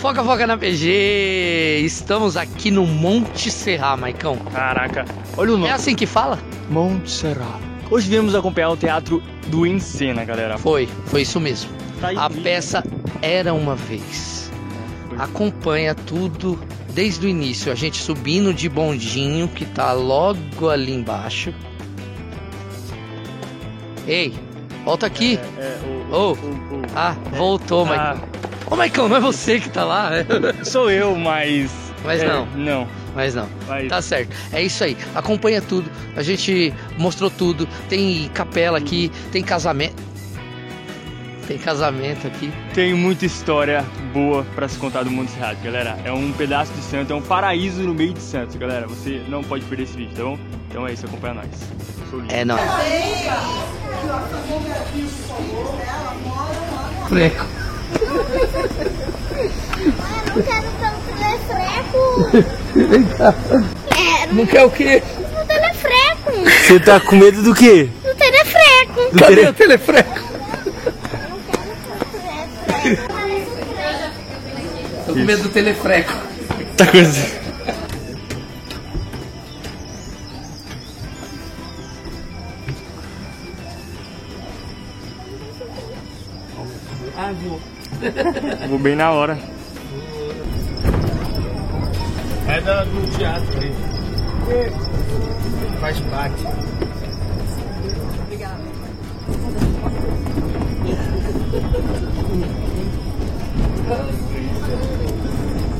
Foca, foca na PG! Estamos aqui no Monte Serra, Maicão. Caraca, olha o nome. É assim que fala? Monte Serra. Hoje viemos acompanhar o teatro do Encena, galera. Foi, foi isso mesmo. Tá aí. A peça Era Uma Vez. Acompanha tudo desde o início. A gente subindo de bondinho, que tá logo ali embaixo. Ei, volta aqui. É, o, Ô. o- o- Ah, voltou, Ah. Maicão. Ô, Maicão, não é você que tá lá? né? Sou eu, mas. Mas é, não. Não. Mas não. Mas... Tá certo. É isso aí. Acompanha tudo. A gente mostrou tudo. Tem capela aqui, tem casamento. Tem casamento aqui. Tem muita história boa pra se contar do Monte Serrato, galera. É um pedaço de Santos, é um paraíso no meio de Santos, galera. Você não pode perder esse vídeo, tá bom? Então é isso, acompanha nós. É nóis. Freco. Eu não quero pelo telefreco. Quero Não quer o quê? no telefreco. Você tá com medo do quê? No telefreco. Cadê o telefreco? Tô com medo do telefreco. Tá com Vou bem na hora. É da, do teatro aí. Faz parte.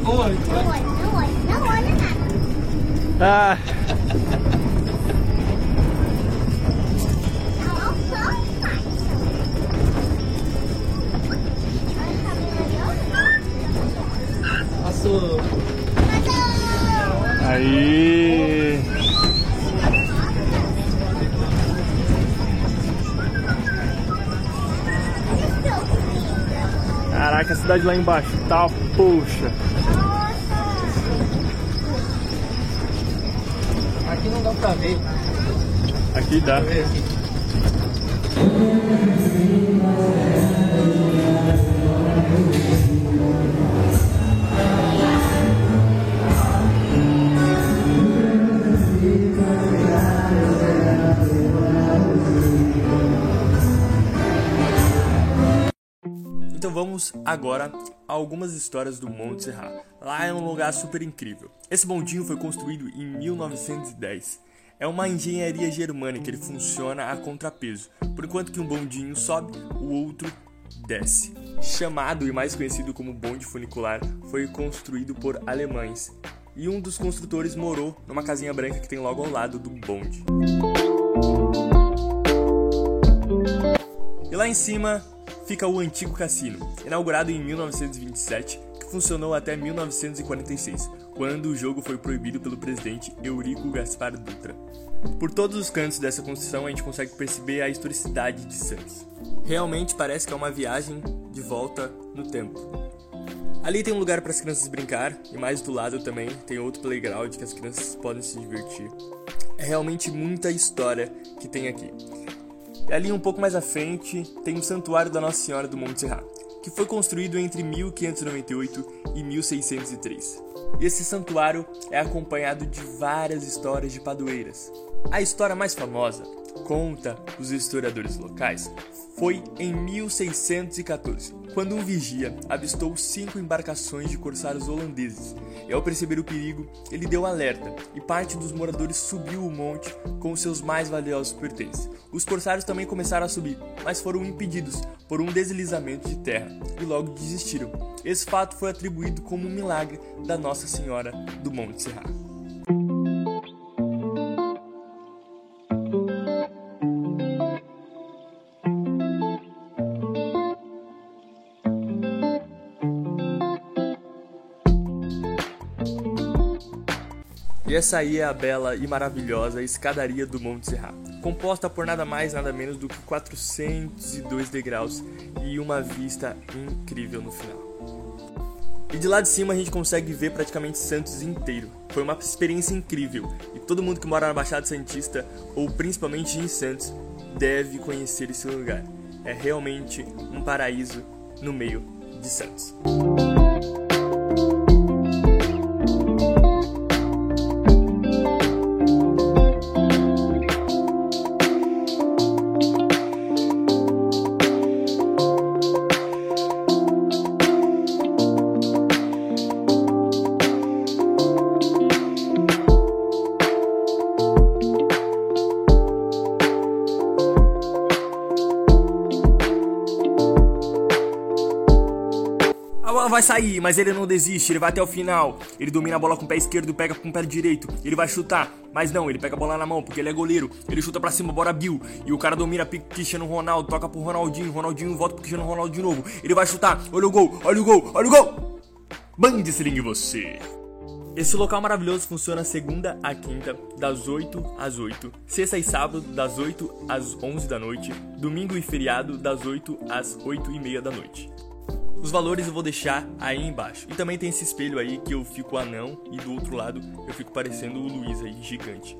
Não olha, não olha, não olha nada. Ah, Passou. aí. Caraca, a cidade lá embaixo. Tá, poxa. Aqui não dá pra ver. Aqui dá. Vê aqui. Vamos agora a algumas histórias do Monte Serra. Lá é um lugar super incrível. Esse bondinho foi construído em 1910. É uma engenharia germânica, ele funciona a contrapeso. Por enquanto que um bondinho sobe, o outro desce. Chamado e mais conhecido como bonde funicular, foi construído por alemães. E um dos construtores morou numa casinha branca que tem logo ao lado do bonde. E lá em cima fica o antigo cassino, inaugurado em 1927, que funcionou até 1946, quando o jogo foi proibido pelo presidente Eurico Gaspar Dutra. Por todos os cantos dessa construção a gente consegue perceber a historicidade de Santos. Realmente parece que é uma viagem de volta no tempo. Ali tem um lugar para as crianças brincar e mais do lado também tem outro playground que as crianças podem se divertir. É realmente muita história que tem aqui. Ali um pouco mais à frente tem o Santuário da Nossa Senhora do Monte Serra, que foi construído entre 1598 e 1603. E esse santuário é acompanhado de várias histórias de padroeiras. A história mais famosa, conta os historiadores locais, foi em 1614, quando um vigia avistou cinco embarcações de corsários holandeses. E ao perceber o perigo, ele deu alerta e parte dos moradores subiu o monte com seus mais valiosos pertences. Os corsários também começaram a subir, mas foram impedidos por um deslizamento de terra e logo desistiram. Esse fato foi atribuído como um milagre da Nossa Senhora do Monte Serra. Essa aí é a bela e maravilhosa escadaria do Monte Serra, composta por nada mais nada menos do que 402 degraus e uma vista incrível no final. E de lá de cima a gente consegue ver praticamente Santos inteiro. Foi uma experiência incrível e todo mundo que mora na Baixada Santista ou principalmente em Santos deve conhecer esse lugar. É realmente um paraíso no meio de Santos. Vai sair, mas ele não desiste, ele vai até o final. Ele domina a bola com o pé esquerdo, pega com o pé direito. Ele vai chutar, mas não, ele pega a bola na mão, porque ele é goleiro. Ele chuta pra cima, bora Bill. E o cara domina Cristiano Ronaldo, toca pro Ronaldinho. Ronaldinho volta pro Cristiano Ronaldo de novo. Ele vai chutar, olha o gol, olha o gol, olha o gol. Band Sling você. Esse local maravilhoso funciona segunda a quinta, das 8 às 8, sexta e sábado, das 8 às 11 da noite, domingo e feriado, das 8 às 8 e meia da noite. Os valores eu vou deixar aí embaixo. E também tem esse espelho aí que eu fico anão e do outro lado eu fico parecendo o Luiz aí, gigante.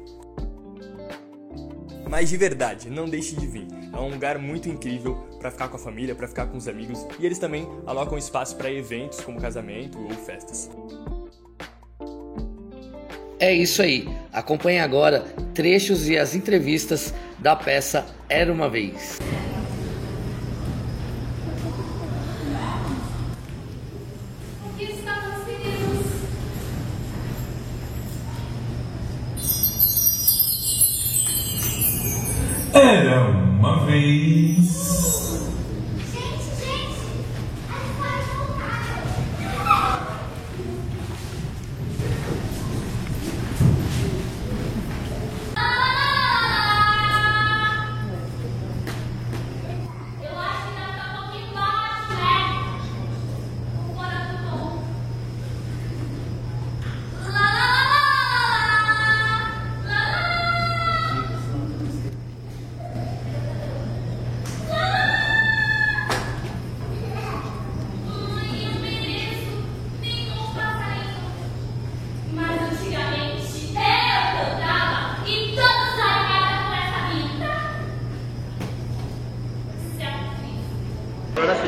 Mas de verdade, não deixe de vir. É um lugar muito incrível para ficar com a família, para ficar com os amigos e eles também alocam espaço para eventos como casamento ou festas. É isso aí. Acompanhe agora trechos e as entrevistas da peça Era uma Vez.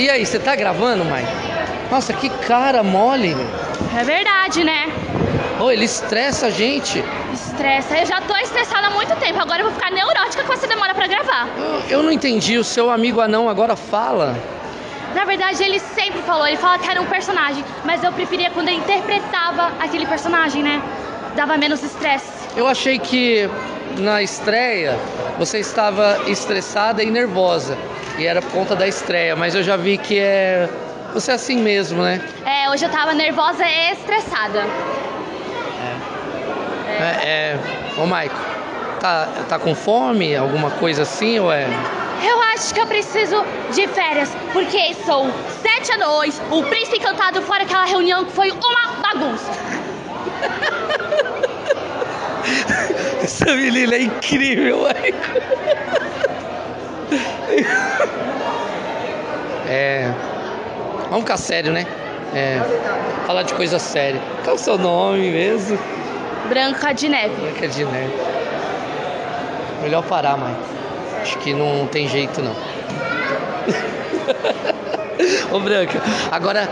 E aí, você tá gravando, mãe? Nossa, que cara mole. É verdade, né? Ô, ele estressa a gente. Estressa. Eu já tô estressada há muito tempo. Agora eu vou ficar neurótica com essa demora pra gravar. Eu, eu não entendi. O seu amigo anão agora fala. Na verdade, ele sempre falou. Ele fala que era um personagem. Mas eu preferia quando ele interpretava aquele personagem, né? Dava menos estresse. Eu achei que na estreia você estava estressada e nervosa. E era por conta da estreia. Mas eu já vi que é. Você é assim mesmo, né? É, hoje eu tava nervosa e estressada. É. é... Ô, Maico, tá, tá com fome? Alguma coisa assim? Ou é. Eu acho que eu preciso de férias, porque são sete anões, o príncipe encantado fora aquela reunião que foi uma bagunça. Essa menina é incrível, Maico. É. Vamos ficar sério, né? É. Falar de coisa séria. Qual é o seu nome mesmo? Branca de neve. Branca de Neve. Melhor parar, mãe. Acho que não tem jeito, não. Ô, Branca, agora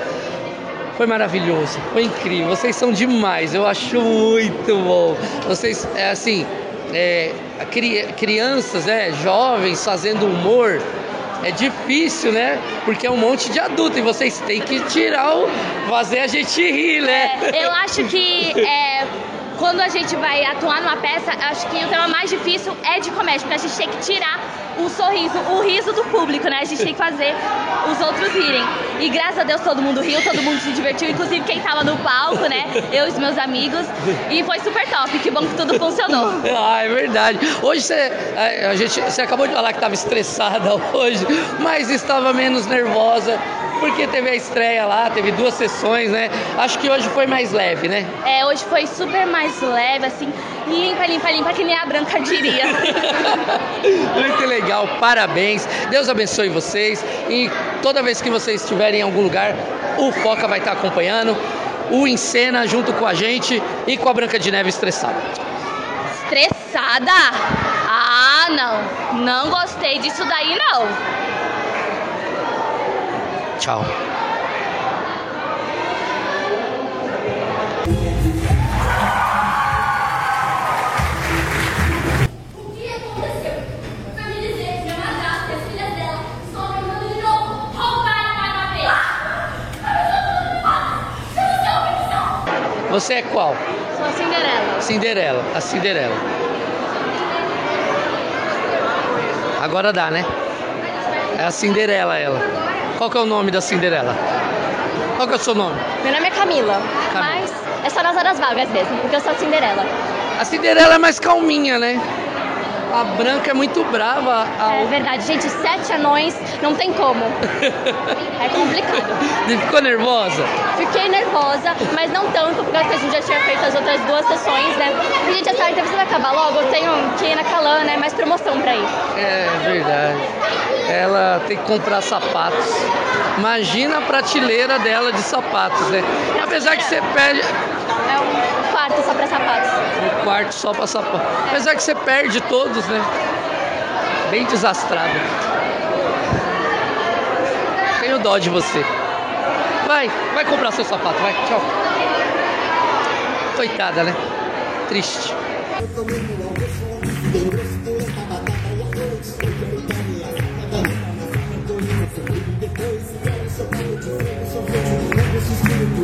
foi maravilhoso, foi incrível. Vocês são demais, eu acho muito bom. Vocês, é assim, é, crianças, é, jovens fazendo humor. É difícil, né? Porque é um monte de adulto e vocês têm que tirar o. fazer a gente rir, né? É, eu acho que é, quando a gente vai atuar numa peça, acho que o tema mais difícil é de comédia, porque a gente tem que tirar o sorriso, o riso do público, né? A gente tem que fazer os outros rirem. E graças a Deus todo mundo riu, todo mundo se divertiu, inclusive quem tava no palco, né? Eu e os meus amigos. E foi super top, que bom que tudo funcionou. Ah, é verdade. Hoje você, a, a gente, você acabou de falar que estava estressada hoje, mas estava menos nervosa porque teve a estreia lá, teve duas sessões, né? Acho que hoje foi mais leve, né? É, hoje foi super mais leve, assim, limpa, limpa, limpa, que nem a Branca diria. Muito legal, parabéns. Deus abençoe vocês. E toda vez que vocês estiverem em algum lugar, o Foca vai estar acompanhando. O Encena junto com a gente e com a Branca de Neve estressada. Estressada? Ah, não. Não gostei disso daí, não. Tchau. Você é qual? Sou a Cinderela. Cinderela, a Cinderela. Agora dá, né? É a Cinderela ela. Qual que é o nome da Cinderela? Qual que é o seu nome? Meu nome é Camila, Camila. mas é só nas horas vagas mesmo, porque eu sou a Cinderela. A Cinderela é mais calminha, né? A branca é muito brava. A... É verdade, gente, sete anões não tem como. É complicado. Você ficou nervosa? Fiquei nervosa, mas não tanto, porque a gente já tinha feito as outras duas sessões, né? E, gente, essa entrevista vai acabar logo, eu tenho que ir na Calan, né? Mais promoção pra ir. É verdade. Ela tem que comprar sapatos. Imagina a prateleira dela de sapatos, né? Apesar que você perde É um quarto só pra sapatos. um quarto só pra sapato. Apesar que você perde todos, né? Bem desastrada. Tenho dó de você. Vai, vai comprar seu sapato, vai. Tchau. Coitada, né? Triste.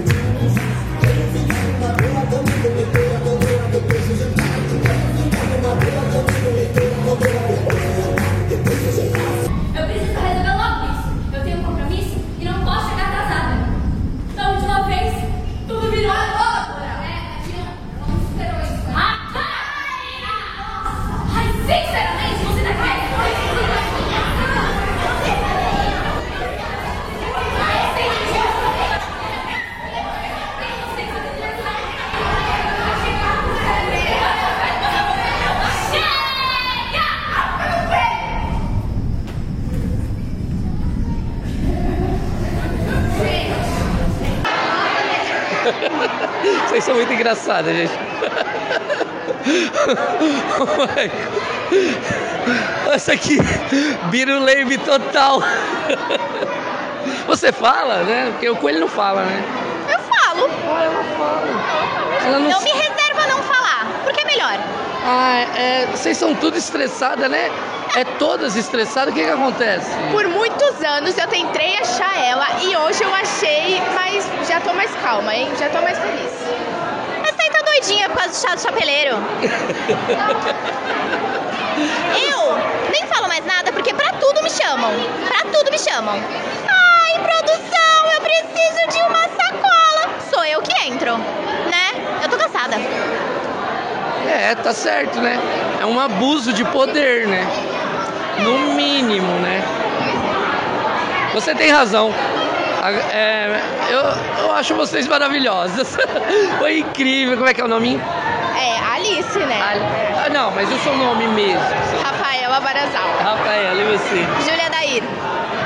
Eu Engraçadas, gente. Essa aqui, Biruleibe total. Você fala, né? Porque o coelho não fala, né? Eu falo. Ela não Eu me reservo a não falar, porque é melhor. Ah, é, vocês são tudo estressadas, né? É todas estressadas, o que que acontece? Por muitos anos eu tentei achar ela e hoje eu achei, mas já tô mais calma, hein? Já tô mais feliz. Doidinha por causa do chá do chapeleiro. Eu nem falo mais nada porque pra tudo me chamam. Pra tudo me chamam. Ai, produção, eu preciso de uma sacola. Sou eu que entro, né? Eu tô cansada. É, tá certo, né? É um abuso de poder, né? No mínimo, né? Você tem razão. É, eu, eu acho vocês maravilhosas. Foi incrível. Como é que é o nome? É, Alice, né? Ah, não, mas o seu nome mesmo. Rafaela Barazal. Rafaela, e você? Júlia Dair.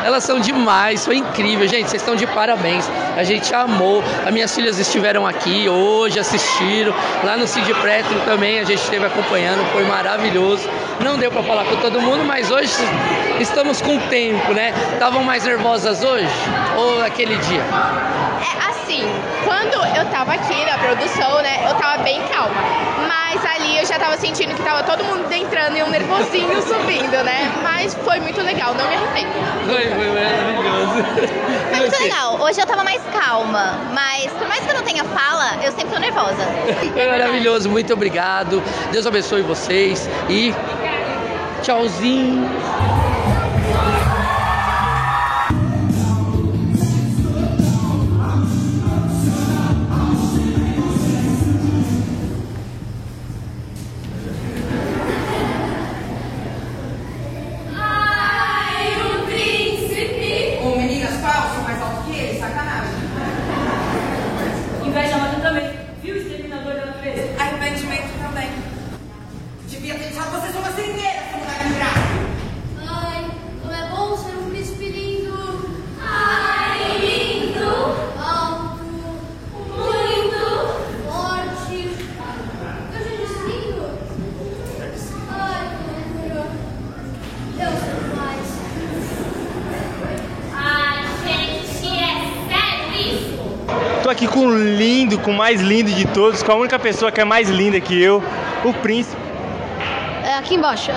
Elas são demais, foi incrível, gente. Vocês estão de parabéns. A gente amou. As minhas filhas estiveram aqui hoje, assistiram. Lá no Cid Prétolo também a gente esteve acompanhando, foi maravilhoso. Não deu para falar com todo mundo, mas hoje estamos com tempo, né? Estavam mais nervosas hoje ou aquele dia? É tava aqui na produção, né, eu tava bem calma. Mas ali eu já tava sentindo que tava todo mundo entrando e um nervosinho subindo, né? Mas foi muito legal, não me arrependo. Foi, foi maravilhoso. Foi muito legal. Hoje eu tava mais calma, mas por mais que eu não tenha fala, eu sempre tô nervosa. Foi maravilhoso, muito obrigado. Deus abençoe vocês e tchauzinho. Devia ter deixado vocês uma seringueira, essa mulher de graça. Ai, como é bom ser um príncipe lindo! Ai, lindo! Alto, muito forte. Eu já disse lindo? Ai, que loucura! Deus é mais. Ai, gente, é sério isso? Tô aqui com o lindo, com o mais lindo de todos, com a única pessoa que é mais linda que eu, o príncipe. Aqui embaixo. É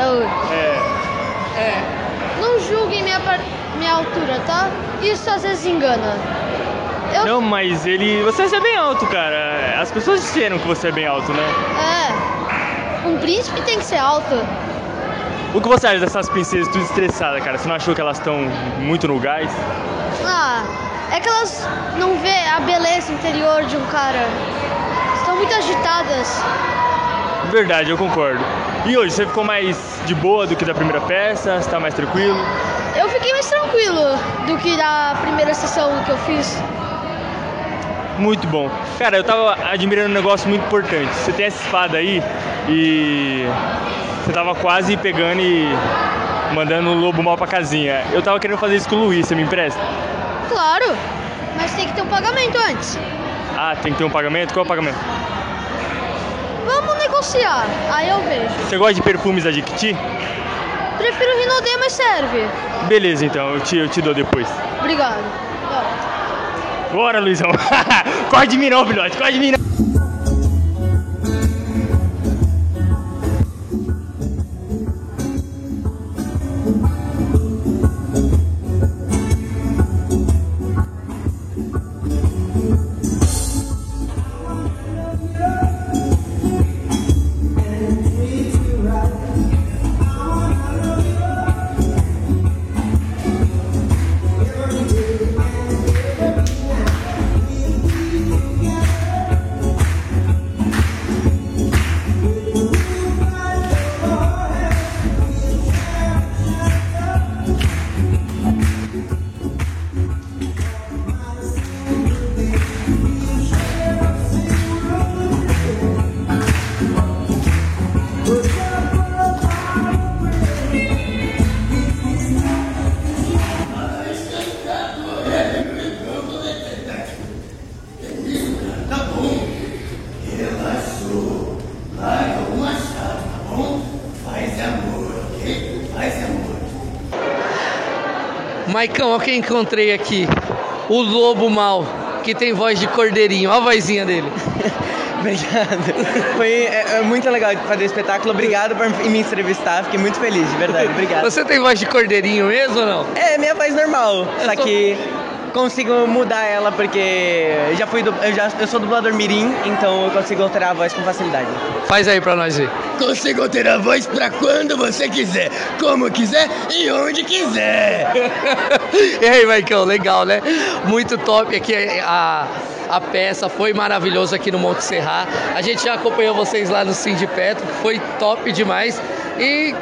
É. Não julguem minha, minha altura, tá? Isso às vezes engana. Eu... Não, mas ele. Você é bem alto, cara. As pessoas disseram que você é bem alto, né? É. Um príncipe tem que ser alto. O que você acha dessas princesas tudo estressadas, cara? Você não achou que elas estão muito no gás? Ah, É que elas não vê a beleza interior de um cara. Estão muito agitadas. Verdade, eu concordo. E hoje, você ficou mais de boa do que da primeira peça? Você tá mais tranquilo? Eu fiquei mais tranquilo do que da primeira sessão que eu fiz. Muito bom. Cara, eu tava admirando um negócio muito importante. Você tem essa espada aí e você tava quase pegando e mandando o lobo mal pra casinha. Eu tava querendo fazer isso com o Luiz, você me empresta? Claro, mas tem que ter um pagamento antes. Ah, tem que ter um pagamento? Qual é o pagamento? Aí eu vejo. Você gosta de perfumes da Jequiti? Prefiro Rinodê, mas serve. Beleza, então, eu te, eu te dou depois. Obrigado. Bora, Luizão. corre de mim não, filhote, corre de mim não. Maicão, olha quem encontrei aqui. O lobo mal, que tem voz de cordeirinho. Olha a vozinha dele. Obrigado. Foi é, é muito legal fazer o espetáculo. Obrigado por me entrevistar. Fiquei muito feliz, de verdade. Obrigado. Você tem voz de cordeirinho mesmo ou não? É, minha voz normal. Eu só sou- que consigo mudar ela porque eu já fui du- eu já eu sou dublador mirim, então eu consigo alterar a voz com facilidade. Faz aí pra nós ver. Consigo ter a voz pra quando você quiser, como quiser e onde quiser. e aí, Maicão, legal, né? Muito top aqui a, a peça, foi maravilhoso aqui no Monte Serra. A gente já acompanhou vocês lá no Sim de Petro, foi top demais. E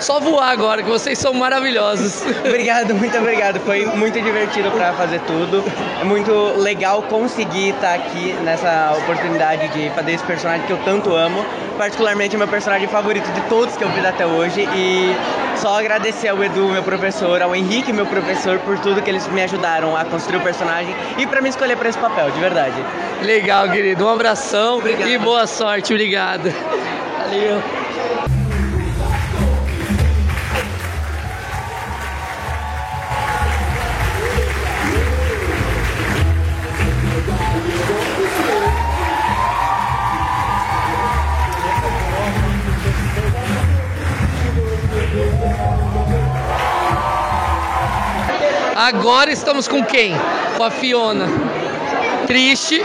só voar agora, que vocês são maravilhosos. Obrigado, muito obrigado. Foi muito divertido pra fazer tudo. É muito legal conseguir estar aqui nessa oportunidade de fazer esse personagem que eu tanto amo. Particularmente é meu personagem favorito de todos que eu fiz até hoje. E só agradecer ao Edu, meu professor, ao Henrique, meu professor, por tudo que eles me ajudaram a construir o personagem e pra me escolher pra esse papel, de verdade. Legal, querido. Um abração e boa sorte. Obrigado. Valeu. Agora estamos com quem? Com a Fiona. Triste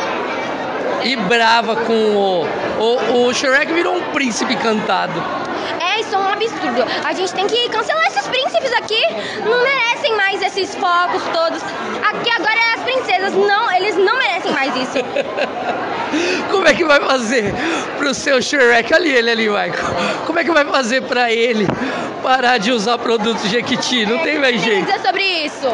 e brava com o. O, o Shrek virou um príncipe encantado. É, isso é um absurdo. A gente tem que cancelar esses príncipes aqui. Não merecem mais esses focos todos. Aqui agora é as princesas. Não, eles não merecem mais isso. Como é que vai fazer pro seu Shrek? Olha ele ali, Michael. Como é que vai fazer pra ele parar de usar produtos Jequiti? Não tem mais jeito. dizer sobre isso?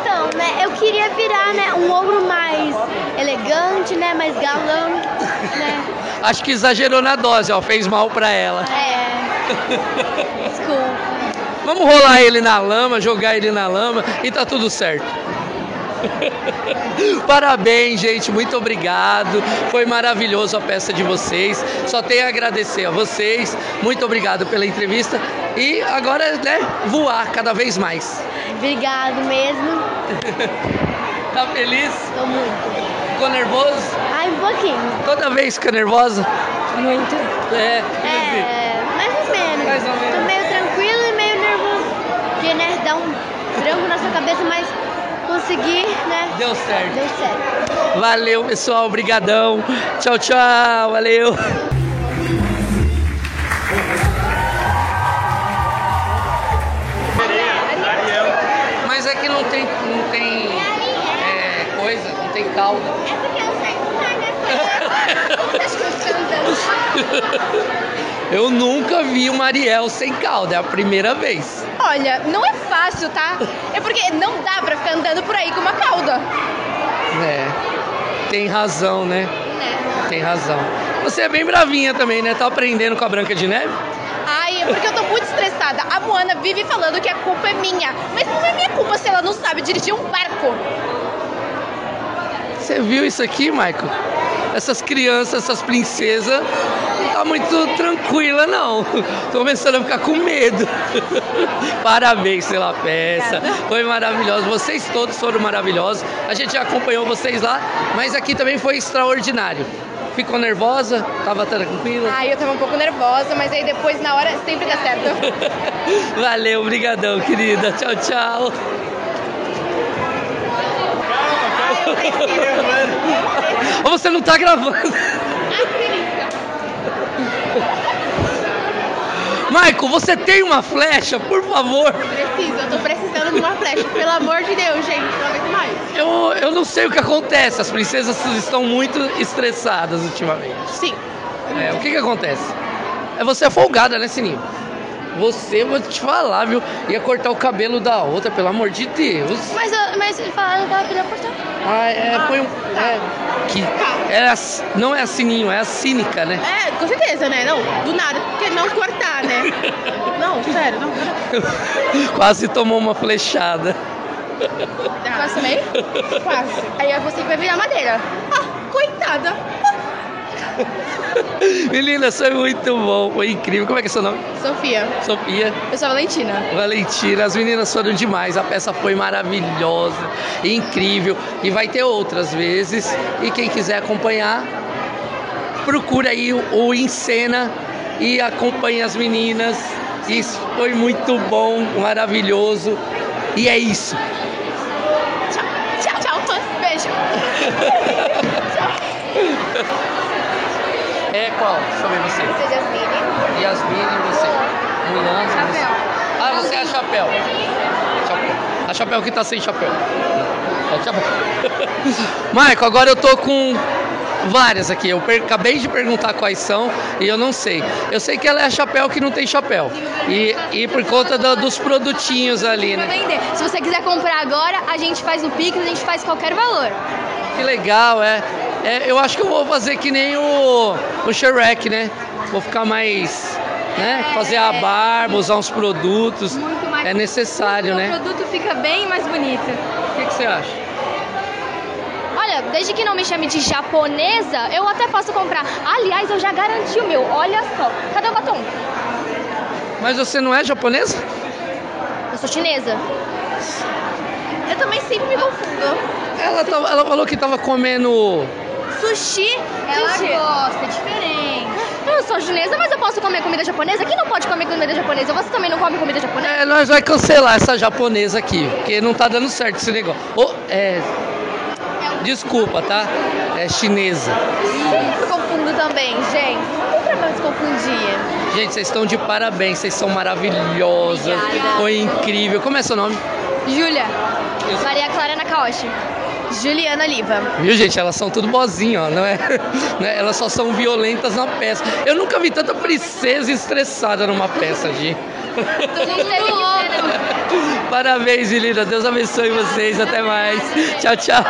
Então, né, eu queria virar, né, um ogro mais elegante, né, mais galã, né. Acho que exagerou na dose, ó. Fez mal pra ela. É. Desculpa. Vamos rolar ele na lama, jogar ele na lama e tá tudo certo. Parabéns, gente, muito obrigado. Foi maravilhoso a peça de vocês. Só tenho a agradecer a vocês. Muito obrigado pela entrevista. E agora, né, voar cada vez mais. Obrigado mesmo. Tá feliz? Tô muito. Ficou nervoso? Ai, um pouquinho. Toda vez fica nervosa? Muito. É. É, mais ou menos. Mais ou menos. Tô meio tranquilo e meio nervoso. Porque, né, dá um branco na sua cabeça, mas consegui, né? Deu certo. Deu certo. Valeu, pessoal. Obrigadão. Tchau, tchau. Valeu. Mas é que não tem, não tem é, sem cauda. É porque eu sei que? Eu nunca vi uma Ariel sem cauda, é a primeira vez. Olha, não é fácil, tá? É porque não dá pra ficar andando por aí com uma cauda. É. Tem razão, né? Tem razão. Você é bem bravinha também, né? Tá aprendendo com a Branca de Neve? Ai, é porque eu tô muito estressada. A Moana vive falando que a culpa é minha. Mas não é minha culpa se ela não sabe dirigir um barco. Você viu isso aqui, Michael? Essas crianças, essas princesas, tá muito tranquila, não. Tô começando a ficar com medo. Parabéns pela peça. Foi maravilhoso. Vocês todos foram maravilhosos. A gente já acompanhou vocês lá, mas aqui também foi extraordinário. Ficou nervosa? Tava tranquila? Ai, eu tava um pouco nervosa, mas aí depois, na hora, sempre dá certo. Valeu, brigadão, querida. Tchau, tchau. Ou você não tá gravando? Michael, você tem uma flecha, por favor? Preciso, eu tô precisando de uma flecha. Pelo amor de Deus, gente, não aguento mais. Eu, eu não sei o que acontece. As princesas estão muito estressadas ultimamente. Sim. É, o que que acontece? É você é folgada, né, Sininho? Você, vou te falar, viu? Ia cortar o cabelo da outra, pelo amor de Deus. Mas, eu- mas falaram que ela podia cortar. Ah, é, põe um. É, que, é a- não é a Sininho, é a cínica, né? É, com certeza, né? Não, do nada. Porque não cortar, né? Não, sério, não. Quase tomou uma flechada. Quase também? Quase. Aí é você vai virar madeira. Ah, coitada. Menina, foi muito bom, foi incrível. Como é que é seu nome? Sofia. Sofia. Eu sou a Valentina. Valentina, as meninas foram demais, a peça foi maravilhosa, incrível e vai ter outras vezes. E quem quiser acompanhar, procura aí o, Encena e acompanhe as meninas. Isso foi muito bom, maravilhoso. E é isso. Tchau, tchau, tchau, fãs. Beijo. É qual? Eu ver você. Você é Jasmine. Yasmine, você. Mulan. Chapéu. Ah, você é a chapéu. Chapéu. A chapéu que tá sem chapéu. É chapéu. Marco, agora eu tô com várias aqui. Eu acabei de perguntar quais são e eu não sei. Eu sei que ela é a chapéu que não tem chapéu. E, e por conta do- dos produtinhos ali, né? Se você quiser comprar agora, a gente faz o Pix, a gente faz qualquer valor. Que legal, é. É, eu acho que eu vou fazer que nem o, o Shrek, né? Vou ficar mais. Né? Fazer a barba, usar uns produtos. Muito mais. É necessário, o né? produto fica bem mais bonito. O que, que você acha? Olha, desde que não me chame de japonesa, eu até posso comprar. Aliás, eu já garanti o meu. Olha só. Cadê o batom? Mas você não é japonesa? Eu sou chinesa. Eu também sempre me confundo. Ela, tava- ela falou que tava comendo. Sushi. Ela sushi. gosta, é diferente. Eu sou chinesa, mas eu posso comer comida japonesa? Quem não pode comer comida japonesa? Você também não come comida japonesa? É, nós vai cancelar essa japonesa aqui, porque não tá dando certo esse negócio. Ô, é. Desculpa, tá? É chinesa. Sempre me confundo também, gente. Não tem problema se confundir. Gente, vocês estão de parabéns, vocês são maravilhosas. Obrigada. Foi incrível. Como é seu nome? Júlia. Maria Clara Nakaoshi. Juliana Liva. Viu, gente? Elas são tudo bozinho, ó, não é? Elas só são violentas na peça. Eu nunca vi tanta princesa estressada numa peça, Gi. Parabéns, Lina. Deus abençoe vocês. Até mais. Tchau, tchau.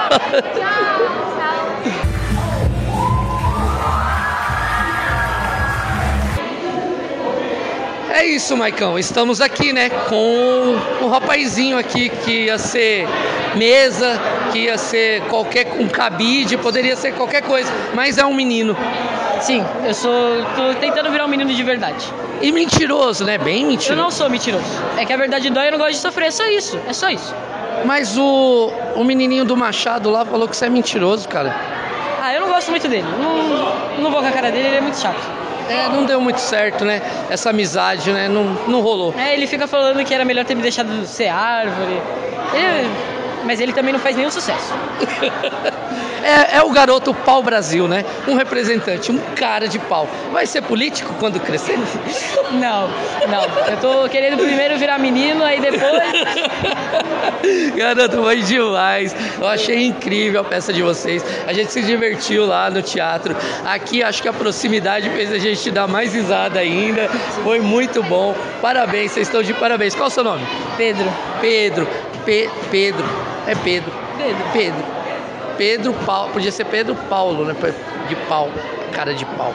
É isso, Maicão. Estamos aqui, né, com um rapazinho aqui que ia ser mesa, que ia ser qualquer um cabide, poderia ser qualquer coisa, mas é um menino. Sim, eu sou. tô tentando virar um menino de verdade. E mentiroso, né? Bem Eu mentiroso. não sou mentiroso. É que a verdade dói e eu não gosto de sofrer, é só isso. É só isso. Mas o, o menininho do Machado lá falou que você é mentiroso, cara. Ah, eu não gosto muito dele. Não, não vou com a cara dele, ele é muito chato. É, não deu muito certo, né? Essa amizade, né? Não, não rolou. É, ele fica falando que era melhor ter me deixado ser árvore. Ele, mas ele também não faz nenhum sucesso. É, é o garoto pau Brasil, né? Um representante, um cara de pau. Vai ser político quando crescer? Não, não. Eu tô querendo primeiro virar menino, aí depois. Garoto, foi demais. Eu achei incrível a peça de vocês. A gente se divertiu lá no teatro. Aqui acho que a proximidade fez a gente dar mais risada ainda. Foi muito bom. Parabéns, vocês estão de parabéns. Qual é o seu nome? Pedro. Pedro. Pe Pedro. É Pedro. Pedro. Pedro. Pedro Paulo. Podia ser Pedro Paulo, né? De pau. Cara de pau.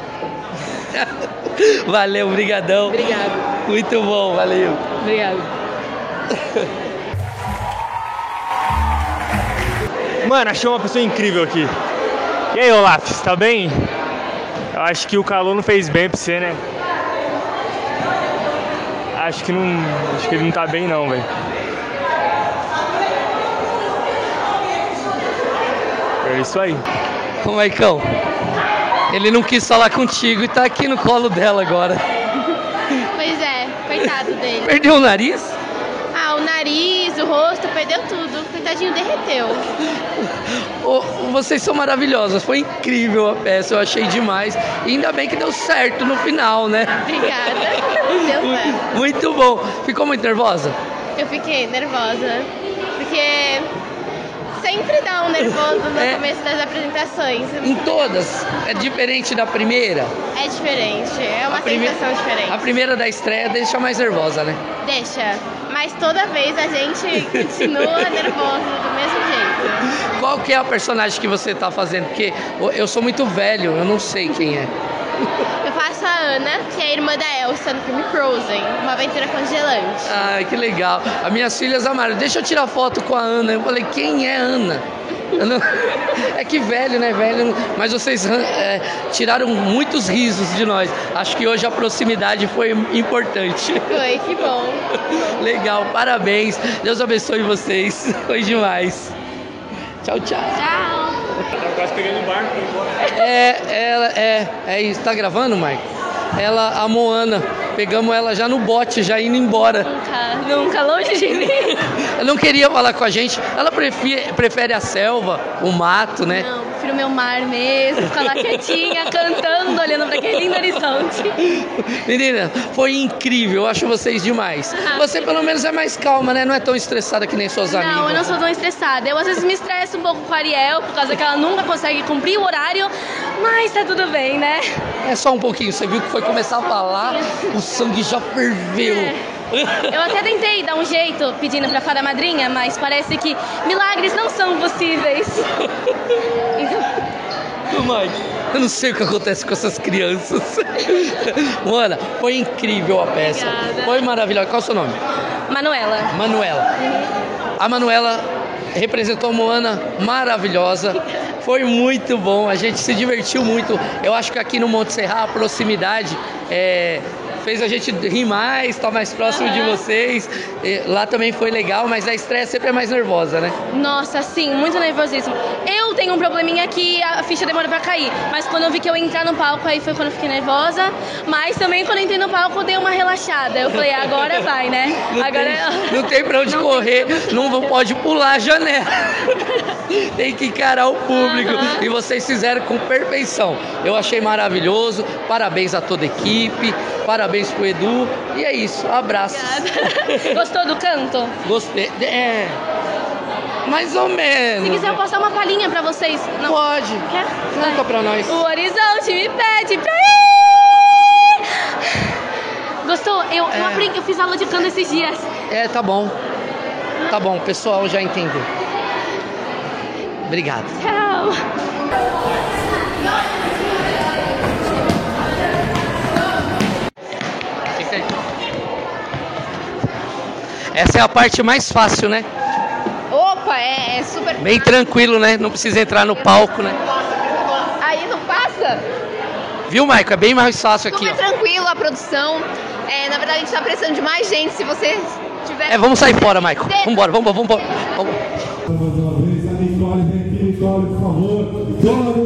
Valeu, brigadão. Obrigado. Muito bom, valeu. Obrigado. Mano, achei uma pessoa incrível aqui. E aí, Olaf, tá bem? Eu acho que o calor não fez bem pra você, né? Acho que não. Acho que ele não tá bem não, velho. É isso aí. Ô, Maicão, ele não quis falar contigo e tá aqui no colo dela agora. Pois é, coitado dele. Perdeu o nariz? Ah, o nariz, o rosto, perdeu tudo. Coitadinho, derreteu. Ô, vocês são maravilhosas, foi incrível a peça, eu achei demais. E ainda bem que deu certo no final, né? Obrigada. Deu certo. Muito bom. Ficou muito nervosa? Eu fiquei nervosa. Porque sempre dá um nervoso no É. começo das apresentações. Em todas? É diferente da primeira? É diferente, é uma A sensação diferente. A primeira da estreia deixa mais nervosa, né? Deixa. Mas toda vez a gente continua nervoso do mesmo jeito. Qual que é a personagem que você tá fazendo? Porque eu sou muito velho, eu não sei quem é. A Ana, que é a irmã da Elsa no filme Frozen, uma aventura congelante. Ai, que legal. As minhas filhas amaram. Deixa eu tirar foto com a Ana. Eu falei, quem é Ana? Não- É que velho, né? Velho. Mas vocês é, tiraram muitos risos de nós. Acho que hoje a proximidade foi importante. Foi, que bom. Legal, parabéns. Deus abençoe vocês. Foi demais. Tchau, tchau. Tchau. Quase pegando o barco. É, ela é, é isso. Tá gravando, Mike? Ela, a Moana. Pegamos ela já no bote, já indo embora. Nunca, nunca longe de mim. Ela não queria falar com a gente. Ela prefere, prefere a selva, o mato, né? Não, prefiro meu mar mesmo, ficar lá quietinha, cantando, olhando para aquele lindo horizonte. Menina, foi incrível. Eu acho vocês demais. Você pelo menos é mais calma, né? Não é tão estressada que nem suas amigas. Não, eu não sou tão estressada. Eu às vezes me estresso um pouco com a Ariel, por causa que ela nunca consegue cumprir o horário, mas tá tudo bem, né? É só um pouquinho. Você viu que foi começar a falar, o sangue já ferveu. Eu até tentei dar um jeito pedindo pra fada madrinha, mas parece que milagres não são possíveis. Mike, eu não sei o que acontece com essas crianças. Mano, foi incrível a peça. Obrigada. Foi maravilhosa. Qual é o seu nome? Manuela. Manuela. A Manuela representou a Moana maravilhosa. Foi muito bom, a gente se divertiu muito. Eu acho que aqui no Monte Serra a proximidade é, fez a gente rir mais, estar mais próximo de vocês. Lá também foi legal, mas a estreia sempre é mais nervosa, né? Nossa, sim, muito nervosismo. Eu tenho um probleminha que a ficha demora pra cair, mas quando eu vi que eu ia entrar no palco, aí foi quando eu fiquei nervosa. Mas também quando eu entrei no palco, eu dei uma relaxada. Eu falei, agora vai, né? Não, agora tem, não tem pra onde correr, não pode pular a janela. tem que encarar o público. E vocês fizeram com perfeição. Eu achei maravilhoso. Parabéns a toda a equipe. Parabéns pro Edu. E é isso. Abraços. Gostou do canto? Gostei. É. Mais ou menos. Se quiser, eu posso dar uma palhinha pra vocês. Não. Pode. Quer? Canta pra nós. O horizonte me pede pra ir. Gostou? Eu, eu, É. aprendi, eu fiz aula de canto esses dias. É, tá bom. Tá bom, o pessoal já entendeu. Obrigado. Tchau. Essa é a parte mais fácil, né? Opa, é, é super. Bem tranquilo, né? Não precisa entrar no palco, né? Aí não passa? Viu, Maico? É bem mais fácil aqui, Super tranquilo a produção. É, na verdade, a gente tá precisando de mais gente. Se você tiver. É, vamos sair fora, Maico. Vambora, vambora, vambora. vambora. Nicole, vem aqui, Nicole, por favor.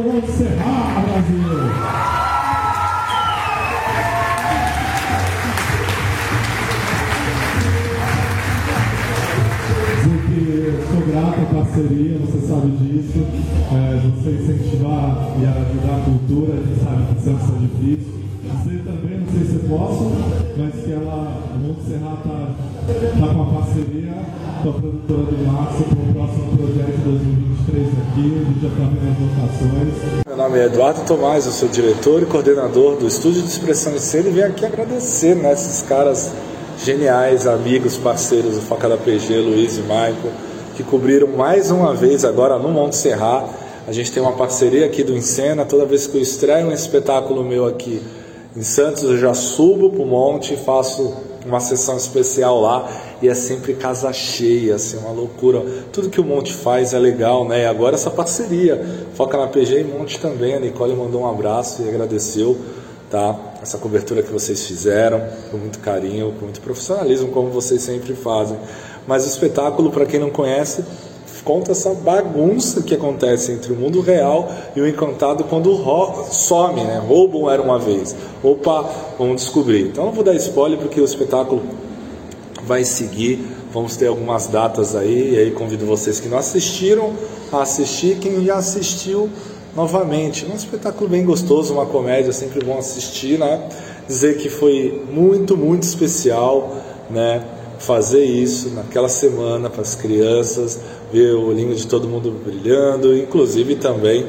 Parceria, você sabe disso. É, você incentivar e ajudar a cultura, a gente sabe que Santos é difícil. Dizer também, não sei se posso, mas que ela, a Montserrat está tá com uma parceria com a produtora do Márcio para o próximo projeto 2023 aqui. A gente já está vendo as votações. Meu nome é Eduardo Tomás, eu sou diretor e coordenador do Estúdio de Expressão de Cena e venho aqui agradecer né, esses caras geniais, amigos, parceiros do Foca da PG, Luiz e Michael, que cobriram mais uma vez agora no Monte Serrat. A gente tem uma parceria aqui do Encena, toda vez que eu estreio um espetáculo meu aqui em Santos, eu já subo para o monte e faço uma sessão especial lá e é sempre casa cheia, assim, uma loucura. Tudo que o Monte faz é legal, né? E agora essa parceria, Foca na PG e Monte também. A Nicole mandou um abraço e agradeceu, tá? Essa cobertura que vocês fizeram, com muito carinho, com muito profissionalismo, como vocês sempre fazem. Mas o espetáculo, para quem não conhece, conta essa bagunça que acontece entre o mundo real e o encantado quando some, né? Roubam era uma vez. Opa, vamos descobrir. Então não vou dar spoiler porque o espetáculo vai seguir. Vamos ter algumas datas aí, e aí convido vocês que não assistiram a assistir, quem já assistiu novamente. Um espetáculo bem gostoso, uma comédia, sempre bom assistir, né? Dizer que foi muito, muito especial, né? Fazer isso naquela semana para as crianças, ver o olhinho de todo mundo brilhando, inclusive também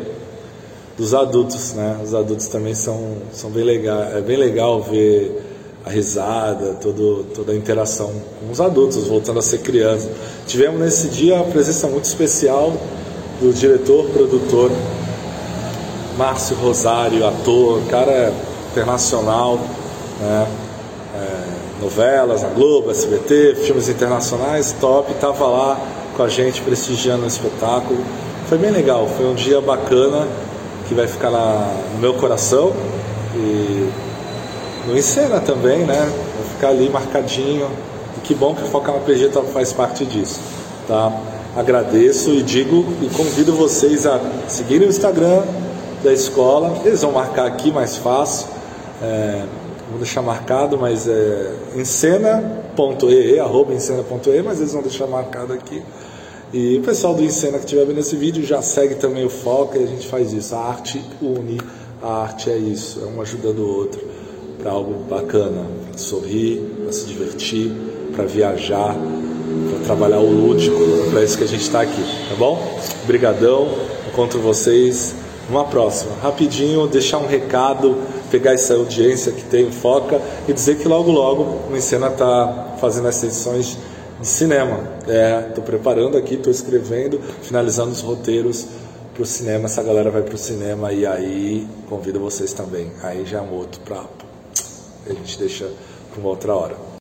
dos adultos, né? Os adultos também são, são bem legal, é bem legal ver a risada, todo, toda a interação com os adultos, voltando a ser criança. Tivemos nesse dia a presença muito especial do diretor, produtor Márcio Rosário, ator, cara internacional, né? Novelas na Globo, SBT, filmes internacionais, top, estava lá com a gente prestigiando o espetáculo. Foi bem legal, foi um dia bacana que vai ficar na, no meu coração e no Encena também, né? Vai ficar ali marcadinho. E que bom que o Foca na PG tá, faz parte disso, tá? Agradeço e digo e convido vocês a seguirem o Instagram da escola. Eles vão marcar aqui mais fácil. É, vou deixar marcado, mas é encena.ee, arroba encena.ee, mas eles vão deixar marcado aqui. E o pessoal do Encena que estiver vendo esse vídeo já segue também o Foca e a gente faz isso. A arte une, a arte é isso, é um ajudando o outro para algo bacana, para sorrir, para se divertir, para viajar, para trabalhar o lúdico, para isso que a gente está aqui, tá bom? Obrigadão, encontro vocês numa próxima. Rapidinho, deixar um recado, pegar essa audiência que tem Foca e dizer que logo logo o Encena está fazendo as edições de cinema. Estou é, preparando aqui, estou escrevendo, finalizando os roteiros para o cinema. Essa galera vai para o cinema e aí convido vocês também. Aí já é um outro papo. A gente deixa para uma outra hora.